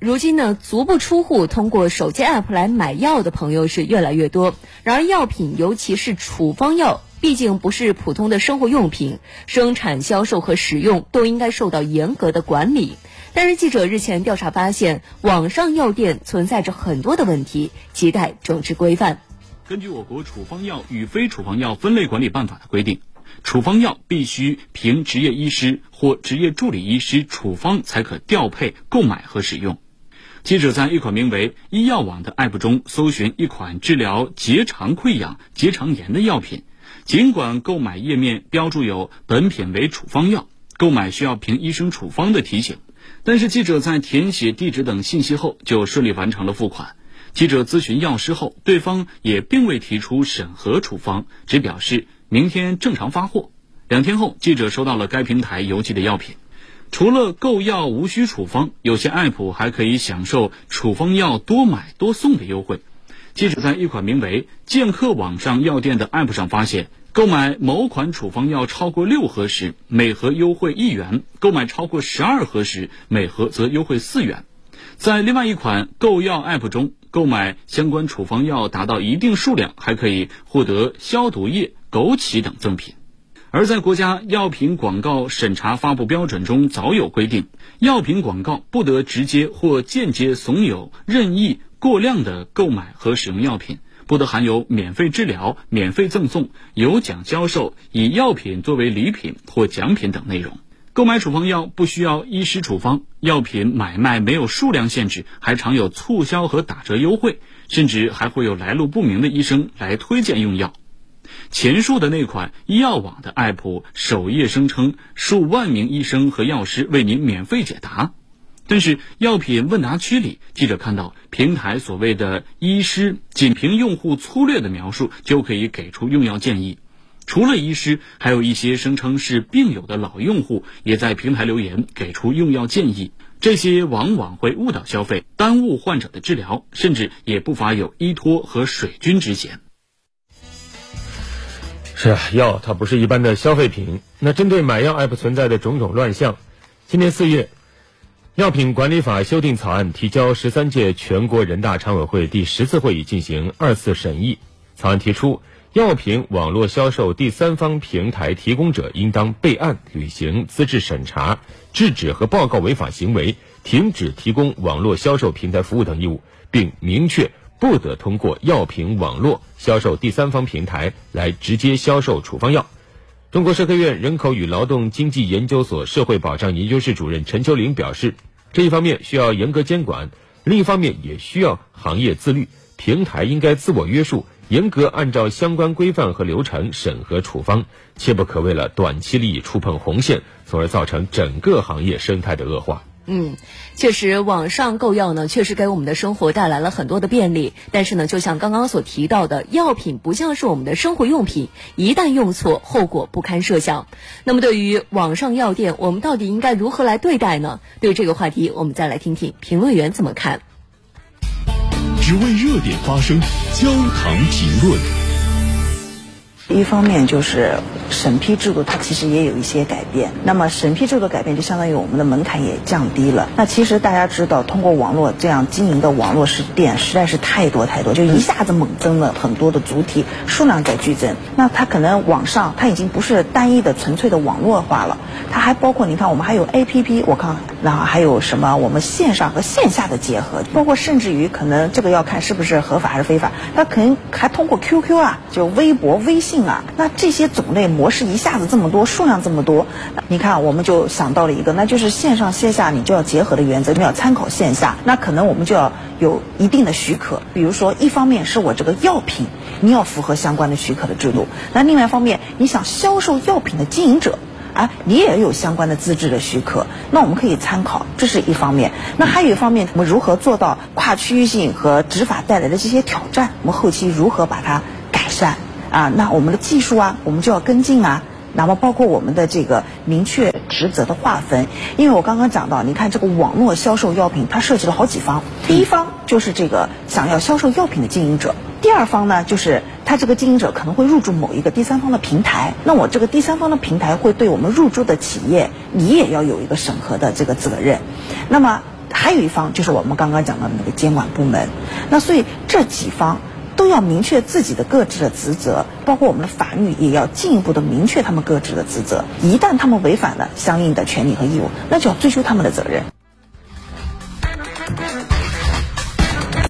如今呢，足不出户通过手机 App 来买药的朋友是越来越多。然而，药品尤其是处方药，毕竟不是普通的生活用品，生产、销售和使用都应该受到严格的管理。但是，记者日前调查发现，网上药店存在着很多的问题，亟待整治规范。根据我国处方药与非处方药分类管理办法的规定。处方药必须凭执业医师或执业助理医师处方才可调配、购买和使用。记者在一款名为“医药网”的 App 中搜寻一款治疗结肠溃疡、结肠炎的药品，尽管购买页面标注有“本品为处方药，购买需要凭医生处方”的提醒，但是记者在填写地址等信息后就顺利完成了付款。记者咨询药师后，对方也并未提出审核处方，只表示。明天正常发货。两天后，记者收到了该平台邮寄的药品。除了购药无需处方，有些 App 还可以享受处方药多买多送的优惠。记者在一款名为“健客网上药店”的 App 上发现，购买某款处方药超过六盒时，每盒优惠一元；购买超过十二盒时，每盒则优惠四元。在另外一款购药 App 中，购买相关处方药达到一定数量，还可以获得消毒液。枸杞等赠品，而在国家药品广告审查发布标准中早有规定，药品广告不得直接或间接怂恿任意过量的购买和使用药品，不得含有免费治疗、免费赠送、有奖销售、以药品作为礼品或奖品等内容。购买处方药不需要医师处方，药品买卖没有数量限制，还常有促销和打折优惠，甚至还会有来路不明的医生来推荐用药。前述的那款医药网的 app 首页声称数万名医生和药师为您免费解答，但是药品问答区里，记者看到平台所谓的医师仅凭用户粗略的描述就可以给出用药建议，除了医师，还有一些声称是病友的老用户也在平台留言给出用药建议，这些往往会误导消费，耽误患者的治疗，甚至也不乏有医托和水军之嫌。是啊，药它不是一般的消费品。那针对买药 App 存在的种种乱象，今年四月，《药品管理法》修订草案提交十三届全国人大常委会第十次会议进行二次审议。草案提出，药品网络销售第三方平台提供者应当备案履行资质审查，制止和报告违法行为，停止提供网络销售平台服务等义务，并明确。不得通过药品网络销售第三方平台来直接销售处方药。中国社科院人口与劳动经济研究所社会保障研究室主任陈秋林表示，这一方面需要严格监管，另一方面也需要行业自律，平台应该自我约束，严格按照相关规范和流程审核处方，切不可为了短期利益触碰红线，从而造成整个行业生态的恶化。嗯，确实，网上购药呢，确实给我们的生活带来了很多的便利。但是呢，就像刚刚所提到的，药品不像是我们的生活用品，一旦用错，后果不堪设想。那么，对于网上药店，我们到底应该如何来对待呢？对这个话题，我们再来听听评论员怎么看。只为热点发声，焦糖评论。一方面就是审批制度，它其实也有一些改变。那么审批制度改变，就相当于我们的门槛也降低了。那其实大家知道，通过网络这样经营的网络食店实在是太多太多，就一下子猛增了很多的主体数量在剧增。那它可能网上它已经不是单一的纯粹的网络化了，它还包括你看我们还有 A P P，我看然后还有什么我们线上和线下的结合，包括甚至于可能这个要看是不是合法还是非法，它可能还通过 Q Q 啊，就微博、微信。啊，那这些种类模是一下子这么多，数量这么多，你看我们就想到了一个，那就是线上线下你就要结合的原则，你要参考线下，那可能我们就要有一定的许可，比如说一方面是我这个药品你要符合相关的许可的制度，那另外一方面你想销售药品的经营者啊，你也有相关的资质的许可，那我们可以参考，这是一方面。那还有一方面，我们如何做到跨区域性和执法带来的这些挑战，我们后期如何把它？啊，那我们的技术啊，我们就要跟进啊。那么包括我们的这个明确职责的划分，因为我刚刚讲到，你看这个网络销售药品，它涉及了好几方。第一方就是这个想要销售药品的经营者，第二方呢，就是他这个经营者可能会入驻某一个第三方的平台。那我这个第三方的平台会对我们入驻的企业，你也要有一个审核的这个责任。那么还有一方就是我们刚刚讲到的那个监管部门。那所以这几方都要明确自己的各自的职责，包括我们的法律也要进一步的明确他们各自的职责。一旦他们违反了相应的权利和义务，那就要追究他们的责任。